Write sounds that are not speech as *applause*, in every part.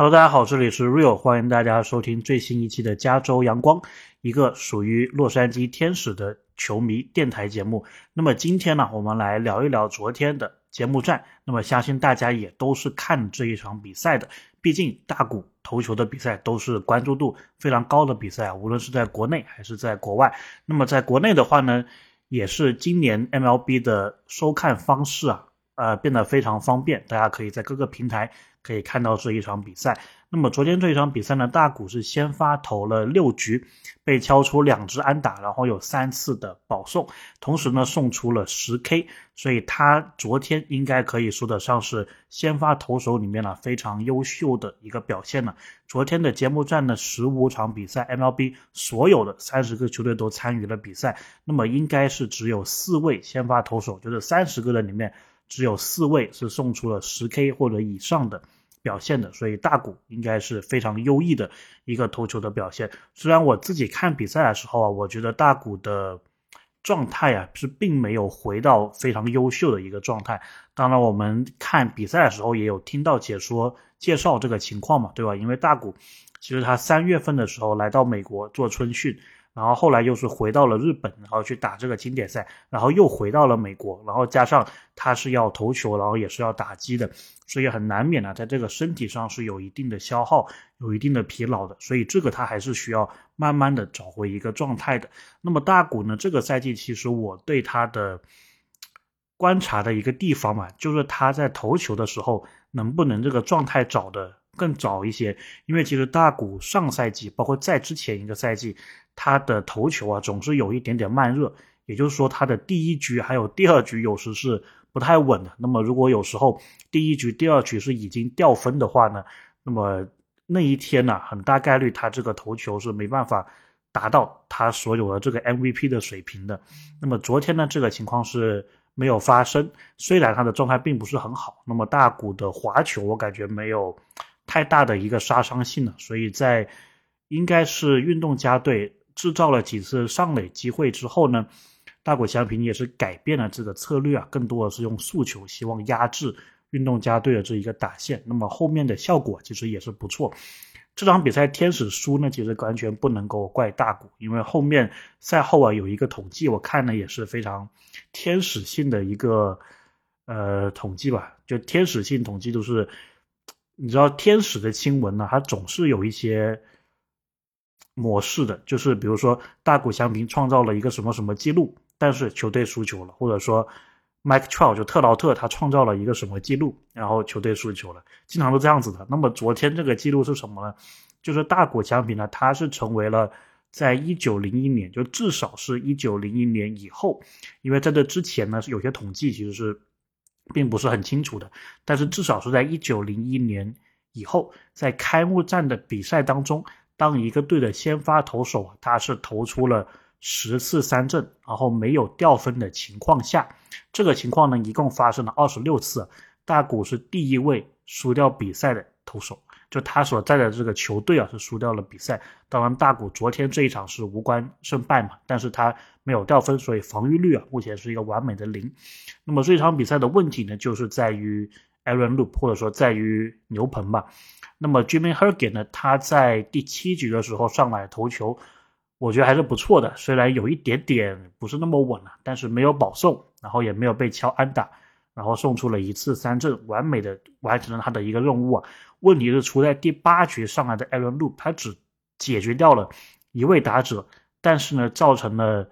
Hello，大家好，这里是 Real，欢迎大家收听最新一期的加州阳光，一个属于洛杉矶天使的球迷电台节目。那么今天呢，我们来聊一聊昨天的节目战。那么相信大家也都是看这一场比赛的，毕竟大股投球的比赛都是关注度非常高的比赛啊，无论是在国内还是在国外。那么在国内的话呢，也是今年 MLB 的收看方式啊。呃，变得非常方便，大家可以在各个平台可以看到这一场比赛。那么昨天这一场比赛呢，大谷是先发投了六局，被敲出两支安打，然后有三次的保送，同时呢送出了十 K，所以他昨天应该可以说得上是先发投手里面呢非常优秀的一个表现了。昨天的节目战的十五场比赛，MLB 所有的三十个球队都参与了比赛，那么应该是只有四位先发投手，就是三十个人里面。只有四位是送出了十 K 或者以上的表现的，所以大谷应该是非常优异的一个投球的表现。虽然我自己看比赛的时候啊，我觉得大谷的状态啊是并没有回到非常优秀的一个状态。当然，我们看比赛的时候也有听到解说介绍这个情况嘛，对吧？因为大谷其实他三月份的时候来到美国做春训。然后后来又是回到了日本，然后去打这个经典赛，然后又回到了美国，然后加上他是要投球，然后也是要打击的，所以很难免呢，在这个身体上是有一定的消耗，有一定的疲劳的，所以这个他还是需要慢慢的找回一个状态的。那么大谷呢，这个赛季其实我对他的观察的一个地方嘛，就是他在投球的时候能不能这个状态找的更早一些，因为其实大谷上赛季包括在之前一个赛季。他的投球啊，总是有一点点慢热，也就是说，他的第一局还有第二局有时是不太稳的。那么，如果有时候第一局、第二局是已经掉分的话呢，那么那一天呢，很大概率他这个投球是没办法达到他所有的这个 MVP 的水平的。那么昨天呢，这个情况是没有发生，虽然他的状态并不是很好。那么大谷的滑球，我感觉没有太大的一个杀伤性了，所以在应该是运动家队。制造了几次上垒机会之后呢，大谷翔平也是改变了这个策略啊，更多的是用速球，希望压制运动家队的这一个打线。那么后面的效果其实也是不错。这场比赛天使输呢，其实完全不能够怪大谷，因为后面赛后啊有一个统计，我看呢也是非常天使性的一个呃统计吧，就天使性统计都是，你知道天使的新闻呢，它总是有一些。模式的就是，比如说大谷翔平创造了一个什么什么记录，但是球队输球了，或者说 Mike Trout 就特劳特他创造了一个什么记录，然后球队输球了，经常都这样子的。那么昨天这个记录是什么呢？就是大谷翔平呢，他是成为了在一九零一年，就至少是一九零一年以后，因为在这之前呢是有些统计其实是并不是很清楚的，但是至少是在一九零一年以后，在开幕战的比赛当中。当一个队的先发投手他是投出了十次三振，然后没有掉分的情况下，这个情况呢一共发生了二十六次。大谷是第一位输掉比赛的投手，就他所在的这个球队啊是输掉了比赛。当然，大谷昨天这一场是无关胜败嘛，但是他没有掉分，所以防御率啊目前是一个完美的零。那么这场比赛的问题呢，就是在于。Aaron Loop，或者说在于牛棚吧。那么 Jimmy Hergen 呢？他在第七局的时候上来投球，我觉得还是不错的。虽然有一点点不是那么稳了，但是没有保送，然后也没有被敲安打，然后送出了一次三振，完美的完成了他的一个任务啊。问题是出在第八局上来的 Aaron Loop，他只解决掉了一位打者，但是呢，造成了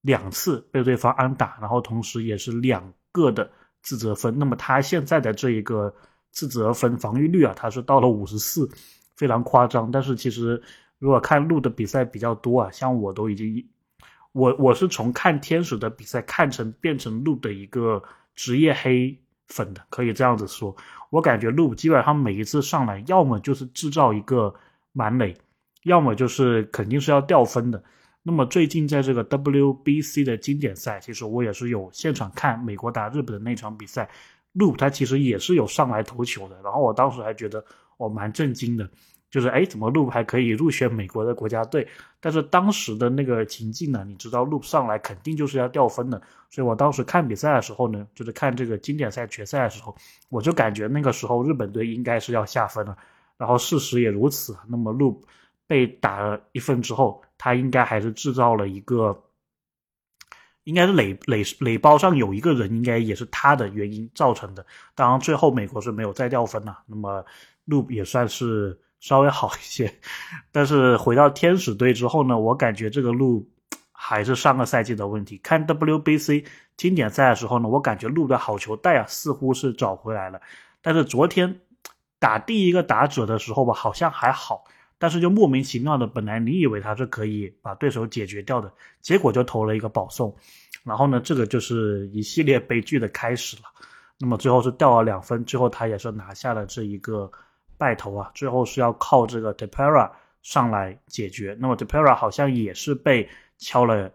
两次被对方安打，然后同时也是两个的。自责分，那么他现在的这一个自责分防御率啊，他是到了五十四，非常夸张。但是其实如果看路的比赛比较多啊，像我都已经，我我是从看天使的比赛看成变成路的一个职业黑粉的，可以这样子说。我感觉路基本上每一次上来，要么就是制造一个满垒，要么就是肯定是要掉分的。那么最近在这个 WBC 的经典赛，其实我也是有现场看美国打日本的那场比赛，路他其实也是有上来投球的，然后我当时还觉得我蛮震惊的，就是哎怎么 Loop 还可以入选美国的国家队？但是当时的那个情境呢，你知道，Loop 上来肯定就是要掉分的，所以我当时看比赛的时候呢，就是看这个经典赛决赛的时候，我就感觉那个时候日本队应该是要下分了。然后事实也如此。那么 Loop 被打了一分之后，他应该还是制造了一个，应该是垒垒垒包上有一个人，应该也是他的原因造成的。当然最后美国是没有再掉分了，那么 Loop 也算是稍微好一些。但是回到天使队之后呢，我感觉这个路。还是上个赛季的问题。看 WBC 经典赛的时候呢，我感觉路的好球带啊，似乎是找回来了。但是昨天打第一个打者的时候吧，好像还好，但是就莫名其妙的，本来你以为他是可以把对手解决掉的，结果就投了一个保送。然后呢，这个就是一系列 *laughs* 悲剧的开始了。那么最后是掉了两分，最后他也是拿下了这一个败投啊。最后是要靠这个 Depera 上来解决。那么 Depera 好像也是被。敲了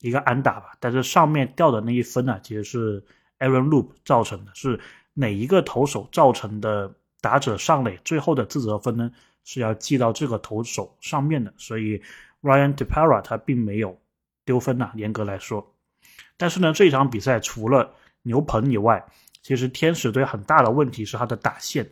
一个安打吧，但是上面掉的那一分呢，其实是 Aaron Loop 造成的，是哪一个投手造成的打者上垒最后的自责分呢？是要记到这个投手上面的，所以 Ryan Depera 他并没有丢分呐，严格来说。但是呢，这场比赛除了牛棚以外，其实天使队很大的问题是他的打线，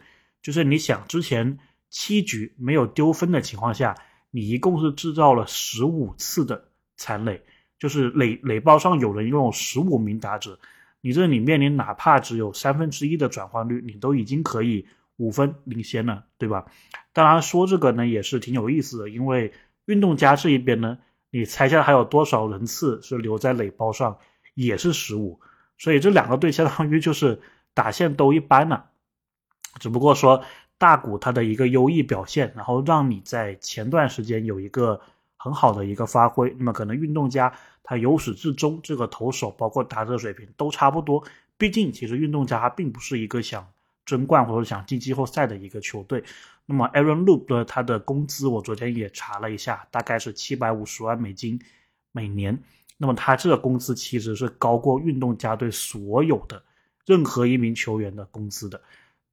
就是你想之前七局没有丢分的情况下，你一共是制造了十五次的。残垒就是垒垒包上有人拥有十五名打者，你这里面临哪怕只有三分之一的转换率，你都已经可以五分领先了，对吧？当然说这个呢也是挺有意思的，因为运动家这一边呢，你猜下还有多少人次是留在垒包上，也是十五，所以这两个队相当于就是打线都一般了，只不过说大谷他的一个优异表现，然后让你在前段时间有一个。很好的一个发挥，那么可能运动家他由始至终这个投手包括打者水平都差不多。毕竟其实运动家他并不是一个想争冠或者想进季后赛的一个球队。那么 Aaron Loop 的，他的工资我昨天也查了一下，大概是七百五十万美金每年。那么他这个工资其实是高过运动家队所有的任何一名球员的工资的，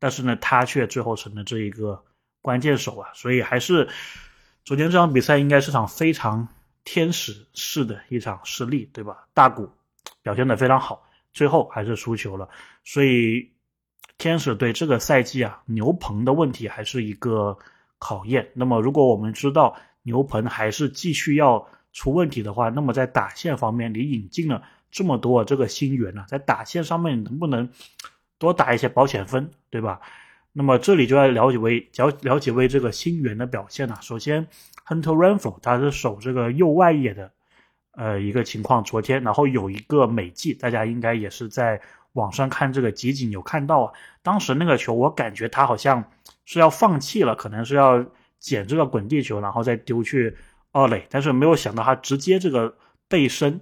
但是呢，他却最后成了这一个关键手啊，所以还是。昨天这场比赛应该是场非常天使式的一场失利，对吧？大谷表现的非常好，最后还是输球了。所以天使队这个赛季啊，牛棚的问题还是一个考验。那么如果我们知道牛棚还是继续要出问题的话，那么在打线方面，你引进了这么多这个新援呢，在打线上面能不能多打一些保险分，对吧？那么这里就要了解为了了解为这个新援的表现了。首先，Hunter Renfro 他是守这个右外野的，呃一个情况。昨天，然后有一个美记，大家应该也是在网上看这个集锦有看到啊。当时那个球，我感觉他好像是要放弃了，可能是要捡这个滚地球，然后再丢去二垒。但是没有想到他直接这个背身，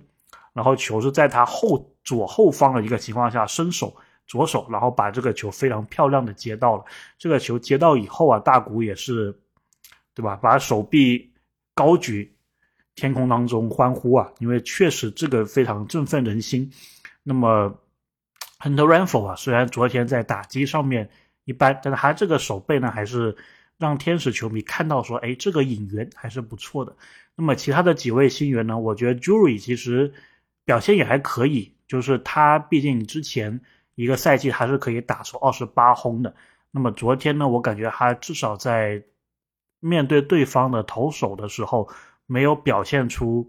然后球是在他后左后方的一个情况下伸手。左手，然后把这个球非常漂亮的接到了。这个球接到以后啊，大谷也是，对吧？把手臂高举，天空当中欢呼啊！因为确实这个非常振奋人心。那么，Hunter Renfro 啊，虽然昨天在打击上面一般，但是他这个手背呢，还是让天使球迷看到说，哎，这个引援还是不错的。那么其他的几位新援呢，我觉得 Jury 其实表现也还可以，就是他毕竟之前。一个赛季还是可以打出二十八轰的。那么昨天呢，我感觉他至少在面对对方的投手的时候，没有表现出，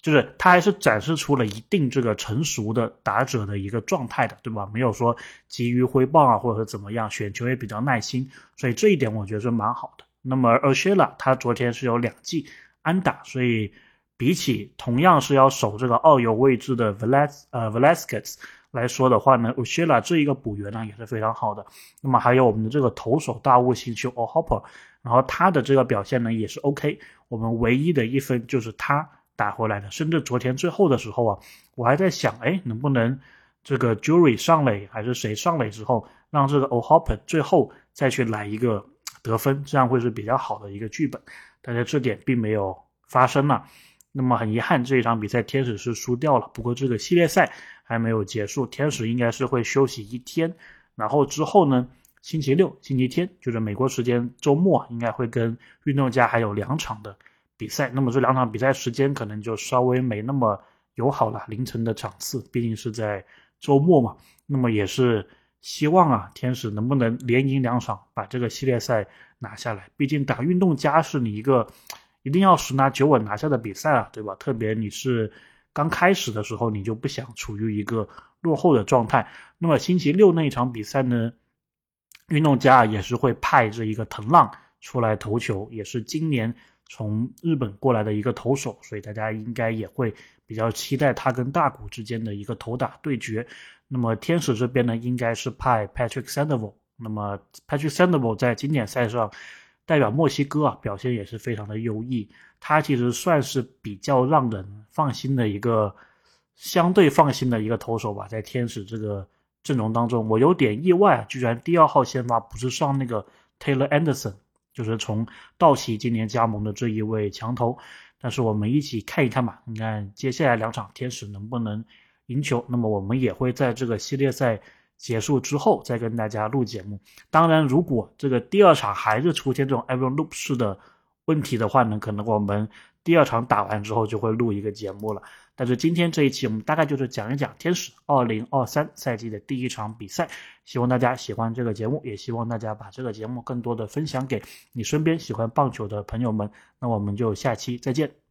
就是他还是展示出了一定这个成熟的打者的一个状态的，对吧？没有说急于挥棒啊，或者是怎么样，选球也比较耐心，所以这一点我觉得是蛮好的。那么 a s h e l a 他昨天是有两记安打，所以比起同样是要守这个二游位置的 Velas 呃 Velasquez。来说的话呢 u s h i l a 这一个补援呢也是非常好的。那么还有我们的这个投手大物星球 O Hopper，然后他的这个表现呢也是 OK。我们唯一的一分就是他打回来的。甚至昨天最后的时候啊，我还在想，哎，能不能这个 Jury 上垒还是谁上垒之后，让这个 O Hopper 最后再去来一个得分，这样会是比较好的一个剧本。但是这点并没有发生了。那么很遗憾，这一场比赛天使是输掉了。不过这个系列赛还没有结束，天使应该是会休息一天，然后之后呢，星期六、星期天就是美国时间周末，应该会跟运动家还有两场的比赛。那么这两场比赛时间可能就稍微没那么友好了，凌晨的场次，毕竟是在周末嘛。那么也是希望啊，天使能不能连赢两场，把这个系列赛拿下来？毕竟打运动家是你一个一定要十拿九稳拿下的比赛啊，对吧？特别你是刚开始的时候，你就不想处于一个落后的状态。那么星期六那一场比赛呢，运动家也是会派这一个藤浪出来投球，也是今年。从日本过来的一个投手，所以大家应该也会比较期待他跟大谷之间的一个投打对决。那么天使这边呢，应该是派 Patrick Sandoval。那么 Patrick Sandoval 在经典赛上代表墨西哥啊，表现也是非常的优异。他其实算是比较让人放心的一个相对放心的一个投手吧，在天使这个阵容当中，我有点意外，居然第二号先发不是上那个 Taylor Anderson。就是从道奇今年加盟的这一位强投，但是我们一起看一看吧。你看接下来两场天使能不能赢球？那么我们也会在这个系列赛结束之后再跟大家录节目。当然，如果这个第二场还是出现这种 every loop 式的问题的话呢，可能我们第二场打完之后就会录一个节目了。但是今天这一期我们大概就是讲一讲天使二零二三赛季的第一场比赛，希望大家喜欢这个节目，也希望大家把这个节目更多的分享给你身边喜欢棒球的朋友们。那我们就下期再见。